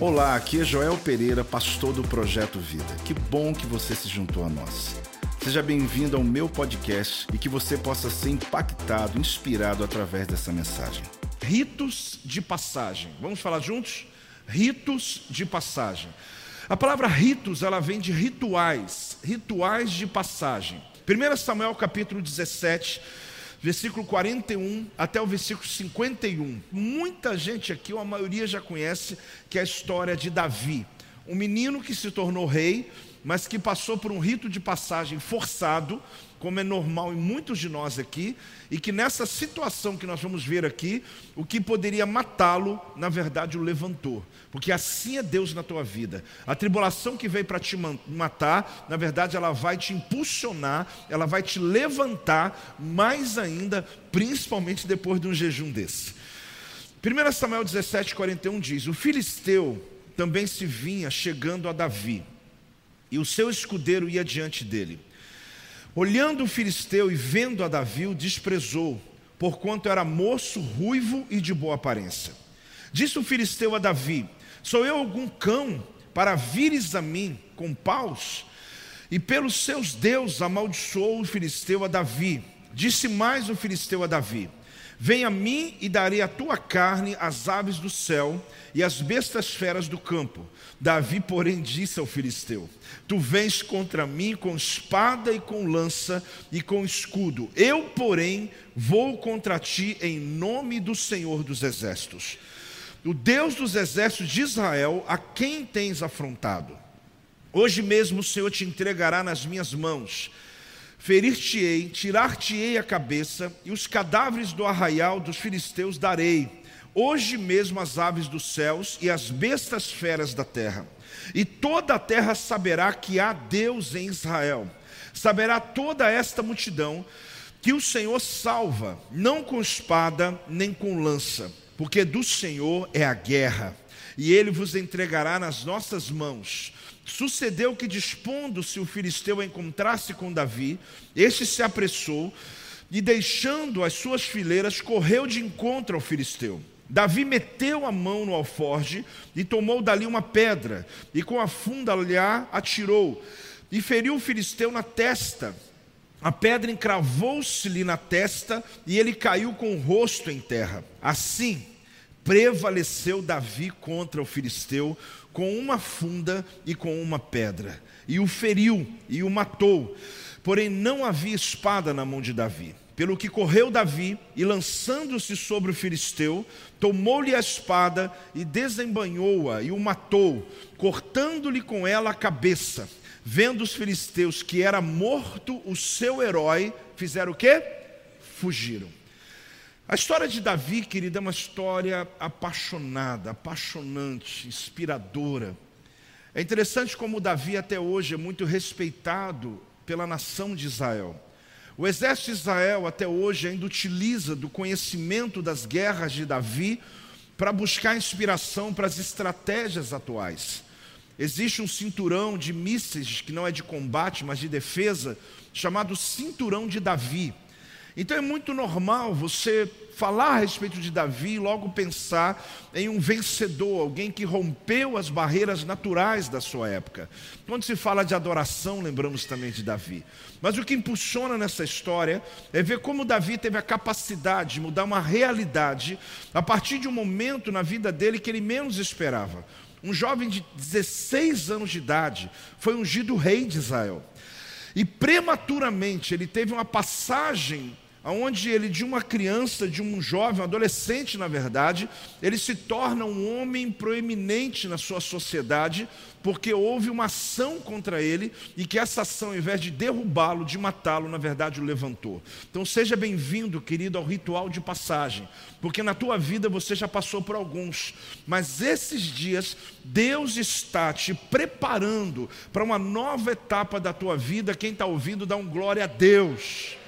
Olá, aqui é Joel Pereira, pastor do Projeto Vida. Que bom que você se juntou a nós. Seja bem-vindo ao meu podcast e que você possa ser impactado, inspirado através dessa mensagem. Ritos de passagem. Vamos falar juntos? Ritos de passagem. A palavra ritos, ela vem de rituais, rituais de passagem. 1 Samuel capítulo 17, versículo 41 até o versículo 51. Muita gente aqui, ou a maioria já conhece, que é a história de Davi, um menino que se tornou rei, mas que passou por um rito de passagem forçado, como é normal em muitos de nós aqui, e que nessa situação que nós vamos ver aqui, o que poderia matá-lo, na verdade, o levantou. Porque assim é Deus na tua vida. A tribulação que veio para te matar, na verdade, ela vai te impulsionar, ela vai te levantar mais ainda, principalmente depois de um jejum desse. 1 Samuel 17, 41 diz: O filisteu também se vinha chegando a Davi, e o seu escudeiro ia diante dele. Olhando o filisteu e vendo a Davi, o desprezou, porquanto era moço, ruivo e de boa aparência. Disse o filisteu a Davi: Sou eu algum cão para vires a mim com paus? E pelos seus deuses amaldiçoou o filisteu a Davi. Disse mais o filisteu a Davi: Vem a mim e darei a tua carne às aves do céu e às bestas feras do campo. Davi, porém, disse ao filisteu: Tu vens contra mim com espada e com lança e com escudo. Eu, porém, vou contra ti em nome do Senhor dos exércitos. O Deus dos exércitos de Israel, a quem tens afrontado. Hoje mesmo o Senhor te entregará nas minhas mãos ferir-te-ei, tirar-te-ei a cabeça, e os cadáveres do arraial dos filisteus darei. Hoje mesmo as aves dos céus e as bestas feras da terra. E toda a terra saberá que há Deus em Israel. Saberá toda esta multidão que o Senhor salva, não com espada nem com lança, porque do Senhor é a guerra, e ele vos entregará nas nossas mãos. Sucedeu que, dispondo-se o filisteu a encontrar-se com Davi, este se apressou e, deixando as suas fileiras, correu de encontro ao filisteu. Davi meteu a mão no alforge e tomou dali uma pedra, e com a funda lhe atirou, e feriu o filisteu na testa. A pedra encravou-se-lhe na testa, e ele caiu com o rosto em terra. Assim, prevaleceu Davi contra o filisteu, com uma funda e com uma pedra, e o feriu e o matou. Porém, não havia espada na mão de Davi. Pelo que correu Davi e, lançando-se sobre o filisteu, tomou-lhe a espada e desembanhou-a e o matou, cortando-lhe com ela a cabeça. Vendo os filisteus que era morto o seu herói, fizeram o quê? Fugiram. A história de Davi, querida, é uma história apaixonada, apaixonante, inspiradora. É interessante como Davi até hoje é muito respeitado pela nação de Israel. O exército de Israel até hoje ainda utiliza do conhecimento das guerras de Davi para buscar inspiração para as estratégias atuais. Existe um cinturão de mísseis que não é de combate, mas de defesa, chamado cinturão de Davi. Então é muito normal você falar a respeito de Davi e logo pensar em um vencedor, alguém que rompeu as barreiras naturais da sua época. Quando se fala de adoração, lembramos também de Davi. Mas o que impulsiona nessa história é ver como Davi teve a capacidade de mudar uma realidade a partir de um momento na vida dele que ele menos esperava. Um jovem de 16 anos de idade foi ungido rei de Israel. E prematuramente ele teve uma passagem onde ele, de uma criança, de um jovem, um adolescente, na verdade, ele se torna um homem proeminente na sua sociedade, porque houve uma ação contra ele e que essa ação, ao invés de derrubá-lo, de matá-lo, na verdade o levantou. Então seja bem-vindo, querido, ao ritual de passagem, porque na tua vida você já passou por alguns, mas esses dias Deus está te preparando para uma nova etapa da tua vida. Quem está ouvindo, dá um glória a Deus.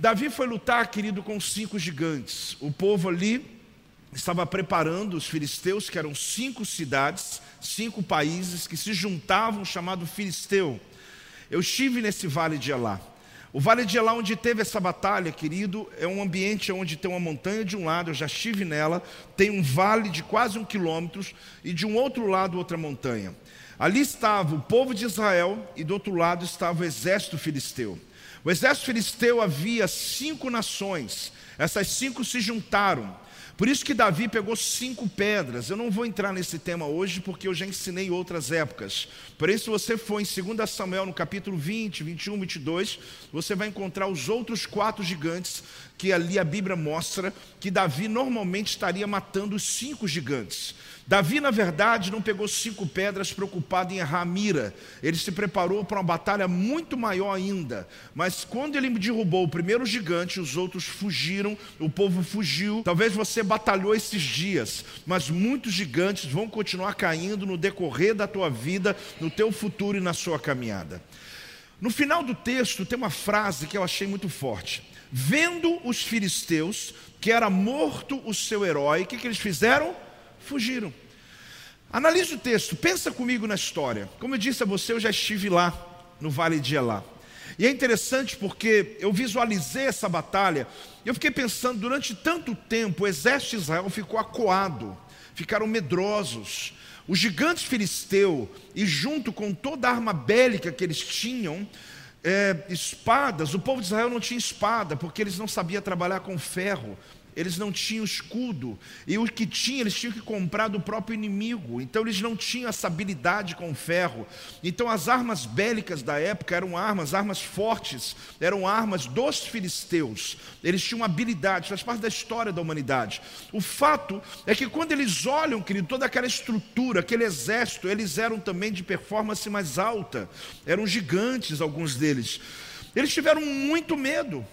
Davi foi lutar, querido, com cinco gigantes. O povo ali estava preparando os filisteus, que eram cinco cidades, cinco países que se juntavam, chamado Filisteu. Eu estive nesse vale de Elá. O Vale de Elá, onde teve essa batalha, querido, é um ambiente onde tem uma montanha de um lado, eu já estive nela, tem um vale de quase um quilômetro, e de um outro lado outra montanha. Ali estava o povo de Israel, e do outro lado estava o exército filisteu. O exército filisteu havia cinco nações, essas cinco se juntaram. Por isso que Davi pegou cinco pedras. Eu não vou entrar nesse tema hoje, porque eu já ensinei outras épocas. Porém, se você for em 2 Samuel, no capítulo 20, 21, 22, você vai encontrar os outros quatro gigantes que ali a Bíblia mostra que Davi normalmente estaria matando os cinco gigantes. Davi, na verdade, não pegou cinco pedras preocupado em errar a mira. Ele se preparou para uma batalha muito maior ainda. Mas quando ele derrubou o primeiro gigante, os outros fugiram, o povo fugiu. Talvez você batalhou esses dias, mas muitos gigantes vão continuar caindo no decorrer da tua vida, no teu futuro e na sua caminhada. No final do texto tem uma frase que eu achei muito forte. Vendo os filisteus que era morto o seu herói, o que, que eles fizeram? Fugiram. Analise o texto, pensa comigo na história. Como eu disse a você, eu já estive lá, no Vale de Elá. E é interessante porque eu visualizei essa batalha, eu fiquei pensando, durante tanto tempo, o exército de Israel ficou acuado, ficaram medrosos. Os gigantes filisteu, e junto com toda a arma bélica que eles tinham, é, espadas, o povo de Israel não tinha espada, porque eles não sabiam trabalhar com ferro eles não tinham escudo, e o que tinha, eles tinham que comprar do próprio inimigo, então eles não tinham essa habilidade com ferro. Então as armas bélicas da época eram armas, armas fortes, eram armas dos filisteus, eles tinham habilidade, faz parte da história da humanidade. O fato é que quando eles olham, querido, toda aquela estrutura, aquele exército, eles eram também de performance mais alta, eram gigantes, alguns deles. Eles tiveram muito medo,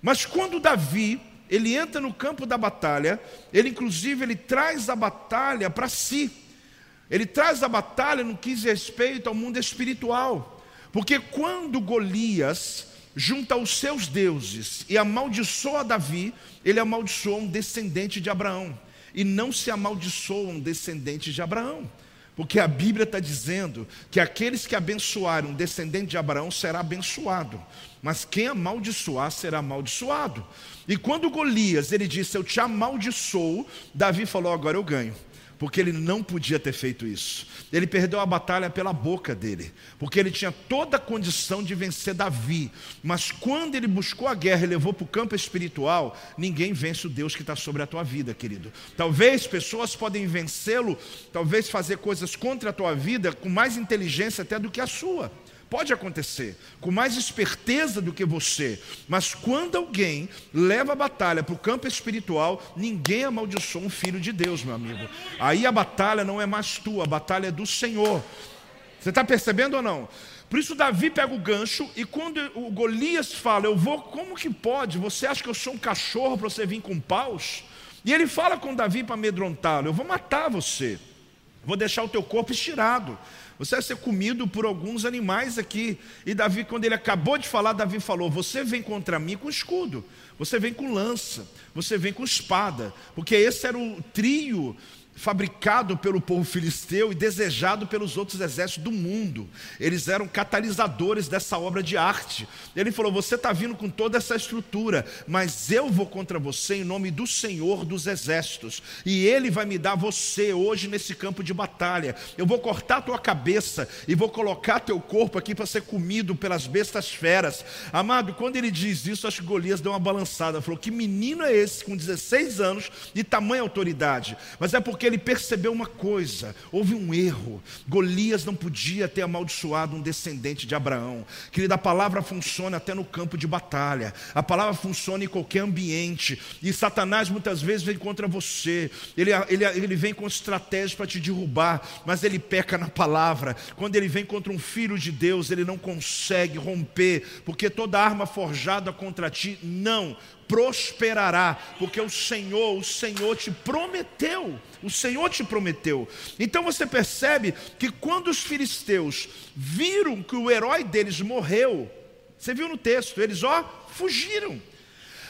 mas quando Davi ele entra no campo da batalha, ele inclusive ele traz a batalha para si. Ele traz a batalha no que diz respeito ao mundo espiritual. Porque quando Golias junta os seus deuses e amaldiçoa Davi, ele amaldiçoa um descendente de Abraão. E não se amaldiçoa um descendente de Abraão. Porque a Bíblia está dizendo que aqueles que abençoarem um descendente de Abraão será abençoado, mas quem amaldiçoar será amaldiçoado. E quando Golias ele disse: Eu te amaldiçoo, Davi falou: Agora eu ganho porque ele não podia ter feito isso. Ele perdeu a batalha pela boca dele, porque ele tinha toda a condição de vencer Davi, mas quando ele buscou a guerra e levou para o campo espiritual, ninguém vence o Deus que está sobre a tua vida, querido. Talvez pessoas podem vencê-lo, talvez fazer coisas contra a tua vida com mais inteligência até do que a sua. Pode acontecer, com mais esperteza do que você, mas quando alguém leva a batalha para o campo espiritual, ninguém amaldiçoa um filho de Deus, meu amigo. Aí a batalha não é mais tua, a batalha é do Senhor. Você está percebendo ou não? Por isso Davi pega o gancho e quando o Golias fala, eu vou, como que pode? Você acha que eu sou um cachorro para você vir com paus? E ele fala com Davi para amedrontá-lo, eu vou matar você, vou deixar o teu corpo estirado. Você vai ser comido por alguns animais aqui. E Davi, quando ele acabou de falar, Davi falou: Você vem contra mim com escudo, você vem com lança, você vem com espada, porque esse era o trio fabricado pelo povo filisteu e desejado pelos outros exércitos do mundo. Eles eram catalisadores dessa obra de arte. Ele falou: Você está vindo com toda essa estrutura, mas eu vou contra você em nome do Senhor dos exércitos, e Ele vai me dar você hoje nesse campo de batalha. Eu vou cortar tua cabeça e vou colocar teu corpo aqui para ser comido pelas bestas feras. Amado, quando ele diz isso, acho que Golias deu uma balançada. Falou: Que menino é esse com 16 anos e tamanha autoridade? Mas é porque porque ele percebeu uma coisa: houve um erro. Golias não podia ter amaldiçoado um descendente de Abraão. Querida, a palavra funciona até no campo de batalha, a palavra funciona em qualquer ambiente, e Satanás muitas vezes vem contra você, ele, ele, ele vem com estratégias para te derrubar, mas ele peca na palavra. Quando ele vem contra um filho de Deus, ele não consegue romper, porque toda arma forjada contra ti não prosperará, porque o Senhor, o Senhor te prometeu, o Senhor te prometeu. Então você percebe que quando os filisteus viram que o herói deles morreu, você viu no texto, eles ó, fugiram.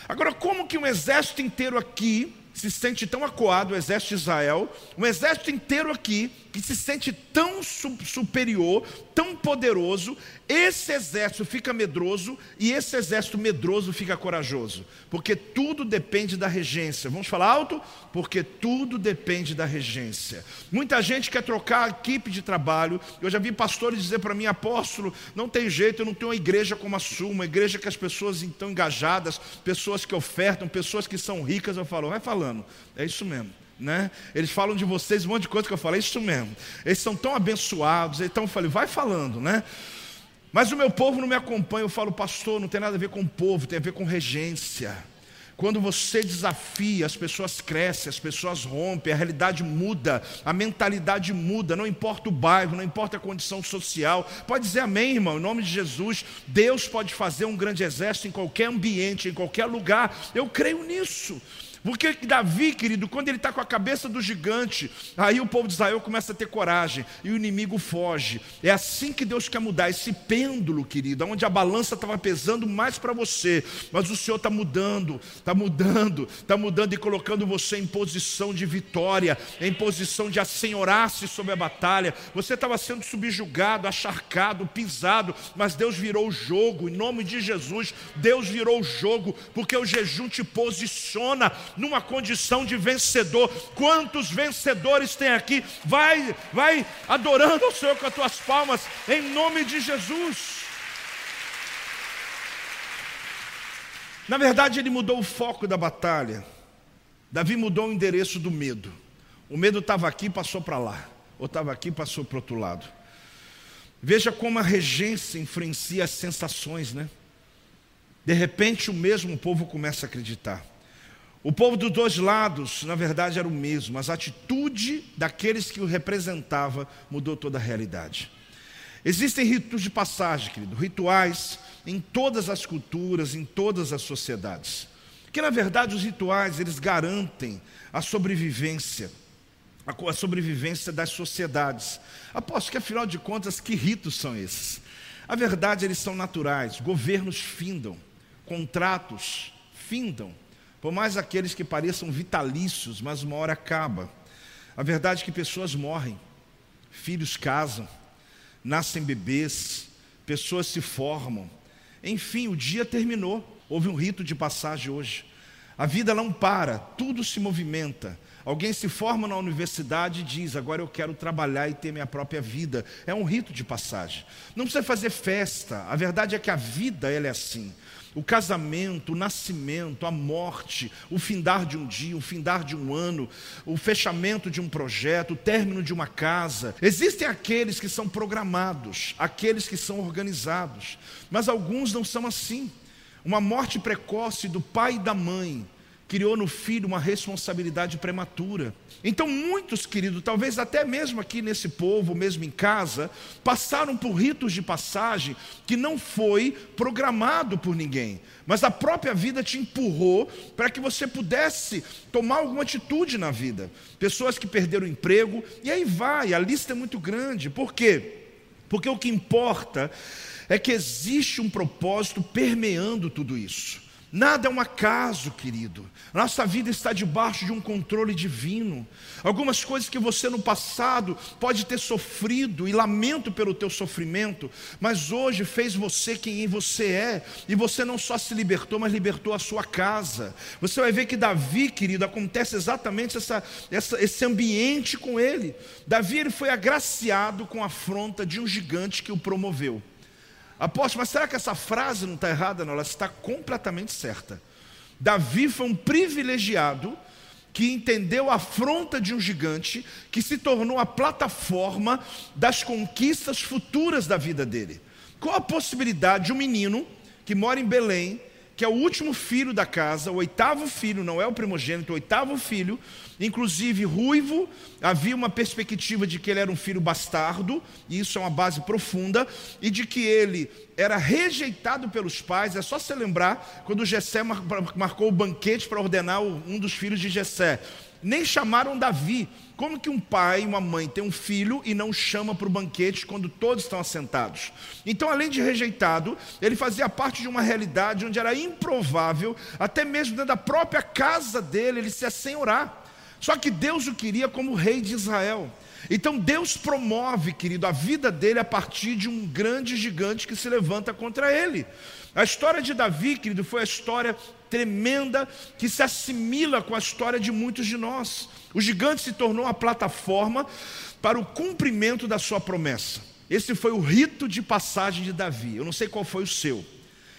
Agora, como que um exército inteiro aqui se sente tão acuado, o exército de Israel, um exército inteiro aqui, que se sente tão superior, tão poderoso, esse exército fica medroso e esse exército medroso fica corajoso, porque tudo depende da regência. Vamos falar alto? Porque tudo depende da regência. Muita gente quer trocar a equipe de trabalho. Eu já vi pastores dizer para mim, apóstolo, não tem jeito, eu não tenho uma igreja como a sua, uma igreja que as pessoas estão engajadas, pessoas que ofertam, pessoas que são ricas. Eu falo, vai falando, é isso mesmo né? Eles falam de vocês um monte de coisa que eu falei, é isso mesmo. Eles são tão abençoados, então eu falei, vai falando, né? Mas o meu povo não me acompanha, eu falo, pastor, não tem nada a ver com o povo, tem a ver com regência. Quando você desafia, as pessoas crescem, as pessoas rompem, a realidade muda, a mentalidade muda, não importa o bairro, não importa a condição social. Pode dizer amém, irmão, em nome de Jesus. Deus pode fazer um grande exército em qualquer ambiente, em qualquer lugar. Eu creio nisso. Porque Davi, querido, quando ele está com a cabeça do gigante, aí o povo de Israel começa a ter coragem e o inimigo foge. É assim que Deus quer mudar esse pêndulo, querido, onde a balança estava pesando mais para você, mas o Senhor está mudando, está mudando, está mudando e colocando você em posição de vitória, em posição de assenhorar-se sobre a batalha. Você estava sendo subjugado, acharcado, pisado, mas Deus virou o jogo, em nome de Jesus, Deus virou o jogo, porque o jejum te posiciona numa condição de vencedor. Quantos vencedores tem aqui? Vai, vai adorando ao Senhor com as tuas palmas, em nome de Jesus. Na verdade, ele mudou o foco da batalha. Davi mudou o endereço do medo. O medo estava aqui, passou para lá. Ou estava aqui, passou para o outro lado. Veja como a regência influencia as sensações, né? De repente, o mesmo povo começa a acreditar. O povo dos dois lados, na verdade, era o mesmo, mas a atitude daqueles que o representava mudou toda a realidade. Existem ritos de passagem, querido, rituais em todas as culturas, em todas as sociedades. Que na verdade os rituais eles garantem a sobrevivência, a sobrevivência das sociedades. Aposto que afinal de contas, que ritos são esses? A verdade, eles são naturais. Governos findam, contratos findam, por mais aqueles que pareçam vitalícios, mas uma hora acaba. A verdade é que pessoas morrem, filhos casam, nascem bebês, pessoas se formam. Enfim, o dia terminou. Houve um rito de passagem hoje. A vida não para, tudo se movimenta. Alguém se forma na universidade e diz: Agora eu quero trabalhar e ter minha própria vida. É um rito de passagem. Não precisa fazer festa. A verdade é que a vida ela é assim o casamento, o nascimento, a morte, o findar de um dia, o findar de um ano, o fechamento de um projeto, o término de uma casa. Existem aqueles que são programados, aqueles que são organizados, mas alguns não são assim. Uma morte precoce do pai e da mãe criou no filho uma responsabilidade prematura. Então, muitos, queridos, talvez até mesmo aqui nesse povo, mesmo em casa, passaram por ritos de passagem que não foi programado por ninguém, mas a própria vida te empurrou para que você pudesse tomar alguma atitude na vida. Pessoas que perderam o emprego, e aí vai, a lista é muito grande. Por quê? Porque o que importa é que existe um propósito permeando tudo isso. Nada é um acaso, querido. Nossa vida está debaixo de um controle divino. Algumas coisas que você no passado pode ter sofrido e lamento pelo teu sofrimento, mas hoje fez você quem você é. E você não só se libertou, mas libertou a sua casa. Você vai ver que Davi, querido, acontece exatamente essa, essa, esse ambiente com ele. Davi ele foi agraciado com a afronta de um gigante que o promoveu. Apóstolo, mas será que essa frase não está errada? Não, ela está completamente certa. Davi foi um privilegiado que entendeu a afronta de um gigante que se tornou a plataforma das conquistas futuras da vida dele. Qual a possibilidade de um menino que mora em Belém, que é o último filho da casa, o oitavo filho, não é o primogênito, o oitavo filho, inclusive ruivo, havia uma perspectiva de que ele era um filho bastardo, e isso é uma base profunda, e de que ele era rejeitado pelos pais, é só se lembrar quando Jessé marcou o banquete para ordenar um dos filhos de Jessé. Nem chamaram Davi, Como que um pai e uma mãe tem um filho e não chama para o banquete quando todos estão assentados? Então, além de rejeitado, ele fazia parte de uma realidade onde era improvável, até mesmo dentro da própria casa dele, ele se assenhorar. Só que Deus o queria como rei de Israel. Então Deus promove, querido, a vida dele a partir de um grande gigante que se levanta contra ele. A história de Davi, querido, foi a história tremenda que se assimila com a história de muitos de nós. O gigante se tornou a plataforma para o cumprimento da sua promessa. Esse foi o rito de passagem de Davi. Eu não sei qual foi o seu.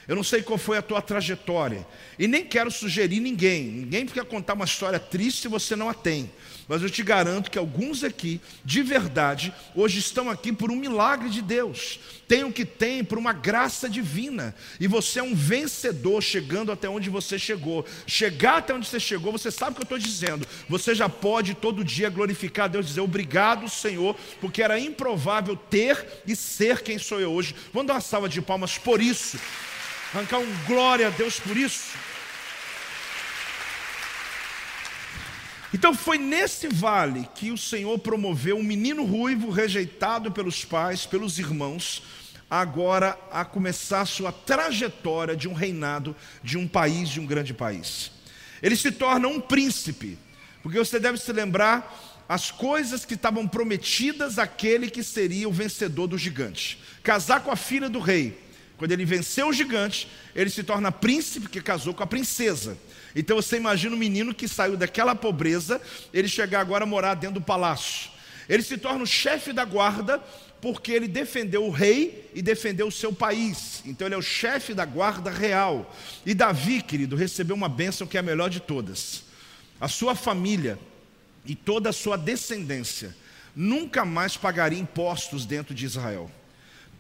Eu não sei qual foi a tua trajetória. E nem quero sugerir ninguém. Ninguém quer contar uma história triste se você não a tem. Mas eu te garanto que alguns aqui, de verdade, hoje estão aqui por um milagre de Deus. Tem o que tem por uma graça divina. E você é um vencedor chegando até onde você chegou. Chegar até onde você chegou, você sabe o que eu estou dizendo. Você já pode todo dia glorificar Deus, dizer obrigado, Senhor, porque era improvável ter e ser quem sou eu hoje. Vamos dar uma salva de palmas por isso. Arrancar um glória a Deus por isso. Então foi nesse vale que o Senhor promoveu um menino ruivo rejeitado pelos pais, pelos irmãos, agora a começar sua trajetória de um reinado, de um país, de um grande país. Ele se torna um príncipe, porque você deve se lembrar as coisas que estavam prometidas àquele que seria o vencedor do gigante: casar com a filha do rei. Quando ele venceu o gigante, ele se torna príncipe que casou com a princesa. Então você imagina um menino que saiu daquela pobreza, ele chegar agora a morar dentro do palácio. Ele se torna o chefe da guarda porque ele defendeu o rei e defendeu o seu país. Então ele é o chefe da guarda real. E Davi, querido, recebeu uma bênção que é a melhor de todas. A sua família e toda a sua descendência nunca mais pagaria impostos dentro de Israel.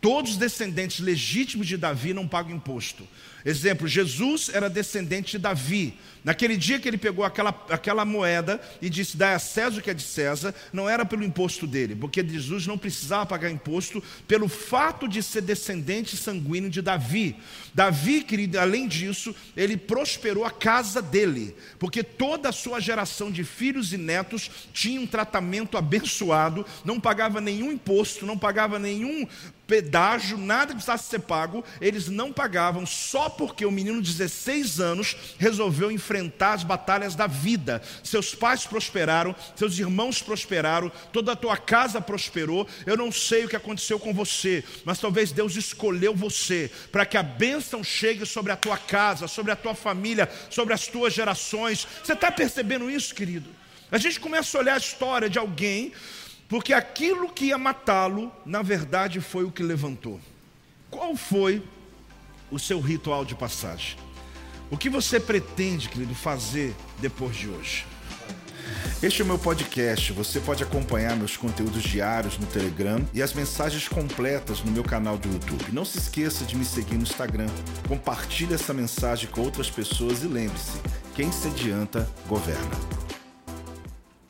Todos os descendentes legítimos de Davi não pagam imposto. Exemplo, Jesus era descendente de Davi. Naquele dia que ele pegou aquela, aquela moeda e disse: Dá a César o que é de César, não era pelo imposto dele, porque Jesus não precisava pagar imposto pelo fato de ser descendente sanguíneo de Davi. Davi, querido, além disso, ele prosperou a casa dele, porque toda a sua geração de filhos e netos tinha um tratamento abençoado, não pagava nenhum imposto, não pagava nenhum pedágio, nada que precisasse ser pago, eles não pagavam só porque o menino de 16 anos resolveu enfrentar as batalhas da vida. Seus pais prosperaram, seus irmãos prosperaram, toda a tua casa prosperou. Eu não sei o que aconteceu com você, mas talvez Deus escolheu você para que a bênção chegue sobre a tua casa, sobre a tua família, sobre as tuas gerações. Você está percebendo isso, querido? A gente começa a olhar a história de alguém, porque aquilo que ia matá-lo, na verdade, foi o que levantou. Qual foi o seu ritual de passagem. O que você pretende, querido, fazer depois de hoje? Este é o meu podcast. Você pode acompanhar meus conteúdos diários no Telegram e as mensagens completas no meu canal do YouTube. Não se esqueça de me seguir no Instagram. Compartilhe essa mensagem com outras pessoas e lembre-se: quem se adianta, governa.